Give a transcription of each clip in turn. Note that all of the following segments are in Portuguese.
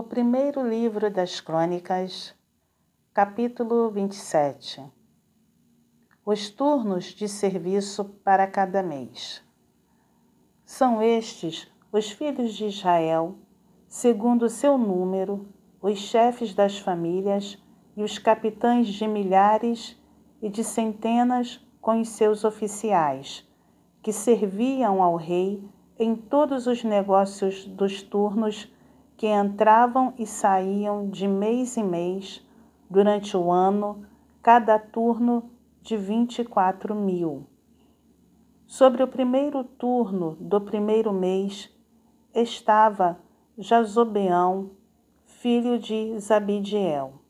O primeiro livro das Crônicas, capítulo 27 Os turnos de serviço para cada mês. São estes os filhos de Israel, segundo seu número, os chefes das famílias e os capitães de milhares e de centenas com os seus oficiais, que serviam ao rei em todos os negócios dos turnos que entravam e saíam de mês em mês durante o ano, cada turno de vinte e quatro mil. Sobre o primeiro turno do primeiro mês estava Jazobeão, filho de Zabidiel.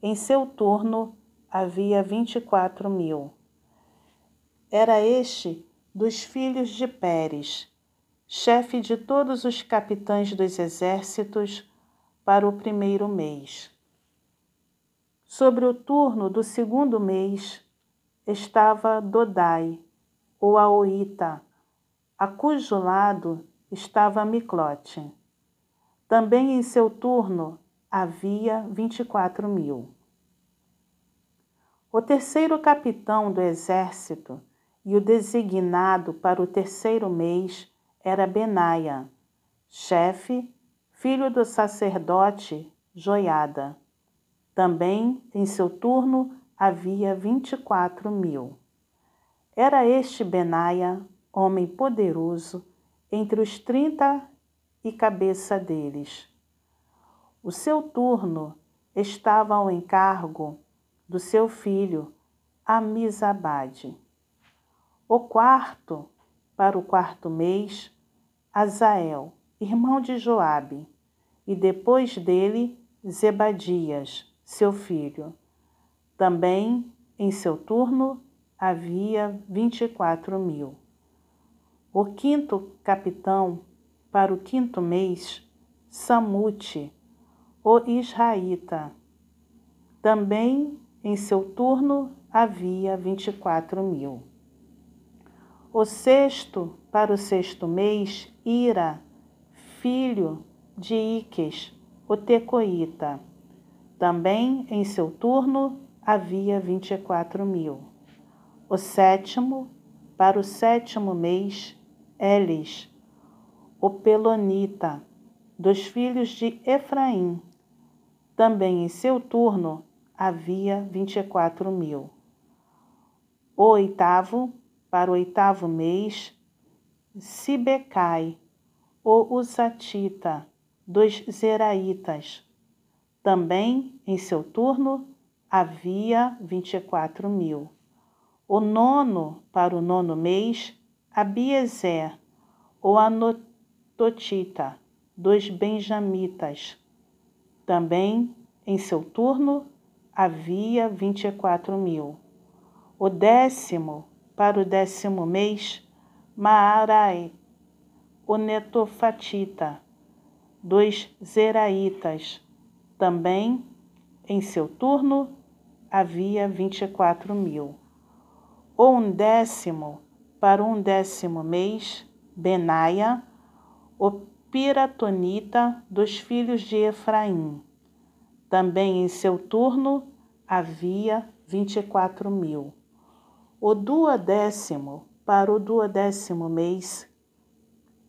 Em seu turno havia vinte e quatro mil. Era este dos filhos de Pérez, chefe de todos os capitães dos exércitos, para o primeiro mês. Sobre o turno do segundo mês estava Dodai, o Aoita, a cujo lado estava Miclote. Também em seu turno havia vinte e quatro mil. O terceiro capitão do exército e o designado para o terceiro mês era Benaia, chefe, filho do sacerdote Joiada. Também, em seu turno, havia vinte e quatro mil. Era este Benaia, homem poderoso, entre os trinta e cabeça deles. O seu turno estava ao encargo do seu filho Amizabade. O quarto para o quarto mês, Azael, irmão de Joabe, e depois dele Zebadias, seu filho. Também, em seu turno, havia vinte e quatro mil. O quinto capitão, para o quinto mês, Samute, o Israelita. Também, em seu turno, havia vinte e quatro mil. O sexto, para o sexto mês, Ira, filho de Iques, o Tecoíta. Também em seu turno havia vinte e quatro mil. O sétimo, para o sétimo mês, Elis, o Pelonita, dos filhos de Efraim. Também em seu turno havia vinte e quatro mil. O oitavo, para o oitavo mês, Sibecai, o Usatita, dos Zeraitas. Também, em seu turno, havia vinte e quatro mil. O nono, para o nono mês, Abiezer, o Anototita, dos Benjamitas. Também, em seu turno, havia vinte e quatro mil. O décimo, para o décimo mês, Maarai, o Netofatita, dos Zeraitas. Também, em seu turno, havia vinte e quatro mil. O undécimo, para um décimo mês, Benaia, o Piratonita dos filhos de Efraim. Também em seu turno havia vinte e quatro mil o duodécimo para o duodécimo mês,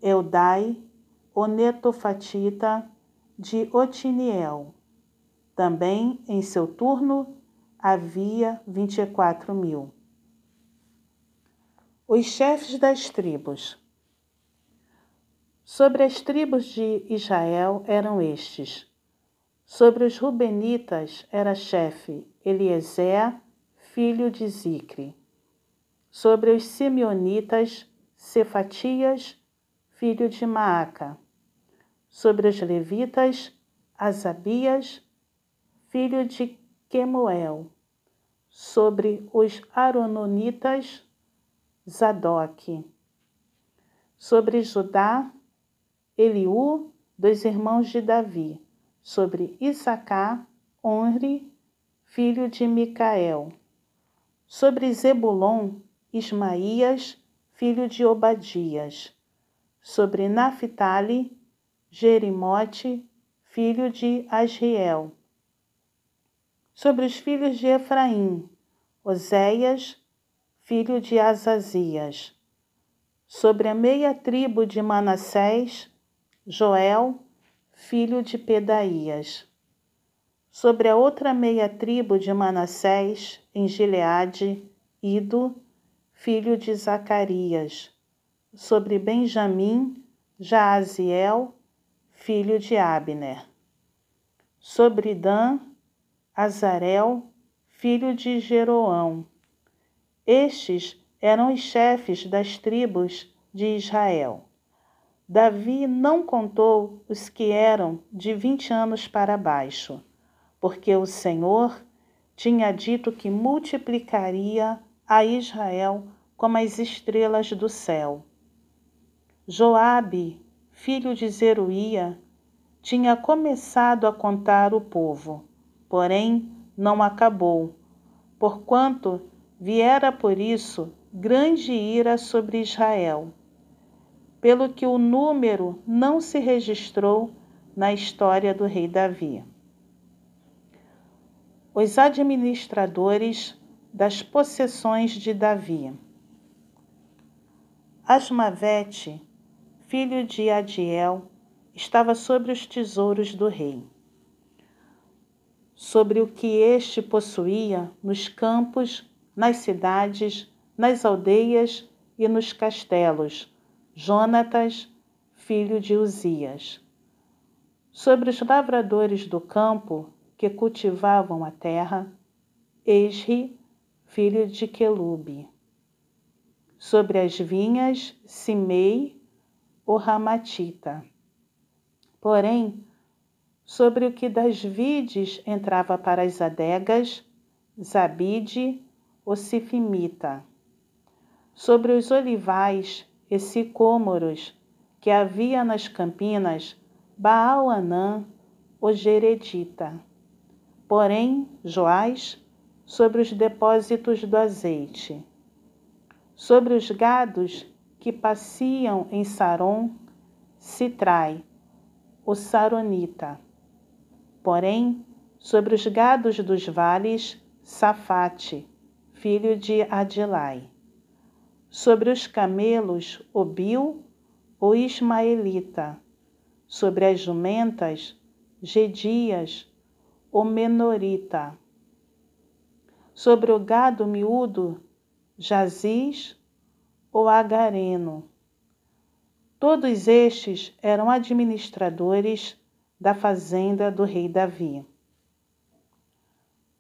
Eudai, o netofatita de Otiniel. Também em seu turno havia vinte e quatro mil. Os chefes das tribos. Sobre as tribos de Israel eram estes. Sobre os Rubenitas era chefe Eliezer, filho de Zicre sobre os simeonitas Cefatias, filho de Maaca, sobre os levitas Asabias, filho de Quemuel, sobre os arononitas Zadok, sobre Judá Eliú, dos irmãos de Davi, sobre Issacar, Onre, filho de Micael, sobre Zebulon, Ismaías, filho de Obadias. Sobre Naphtali, Jerimote, filho de Asriel. Sobre os filhos de Efraim, Oséias, filho de Azazias. Sobre a meia tribo de Manassés, Joel, filho de Pedaías. Sobre a outra meia tribo de Manassés, em Gileade, Ido, filho de Zacarias. Sobre Benjamim, Jaaziel, filho de Abner. Sobre Dan, Azarel, filho de Jeroão. Estes eram os chefes das tribos de Israel. Davi não contou os que eram de vinte anos para baixo, porque o Senhor tinha dito que multiplicaria a Israel como as estrelas do céu. Joabe, filho de Zeruía, tinha começado a contar o povo, porém não acabou, porquanto viera por isso grande ira sobre Israel, pelo que o número não se registrou na história do rei Davi. Os administradores das possessões de Davi. Asmavete, filho de Adiel, estava sobre os tesouros do rei sobre o que este possuía nos campos, nas cidades, nas aldeias e nos castelos, Jonatas, filho de Uzias. Sobre os lavradores do campo que cultivavam a terra, Esri, filho de Quelube. Sobre as vinhas, Simei, o Ramatita. Porém, sobre o que das vides entrava para as adegas, Zabide, o Sifimita, sobre os olivais e sicômoros que havia nas campinas, Baal-Anã, o Geredita. Porém, Joás, sobre os depósitos do azeite. Sobre os gados que passeam em Saron, Citrai, o Saronita Porém, sobre os gados dos vales, Safate, filho de Adilai. Sobre os camelos, Obil, o Ismaelita. Sobre as jumentas, Gedias, o Menorita. Sobre o gado miúdo, Jaziz, o Agareno. Todos estes eram administradores da fazenda do rei Davi.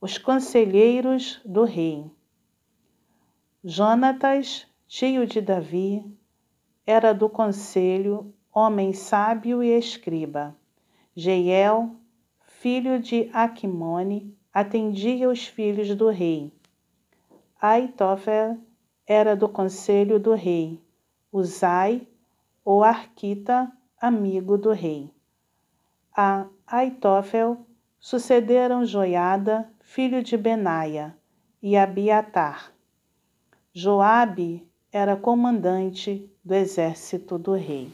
Os conselheiros do rei. Jonatas, tio de Davi, era do conselho, homem sábio e escriba. Jeiel, filho de Aquimone, atendia os filhos do rei. Aitofel era do conselho do rei. Uzai, o arquita, amigo do rei a Aitófel sucederam Joiada, filho de Benaia, e Abiatar. Joabe era comandante do exército do rei.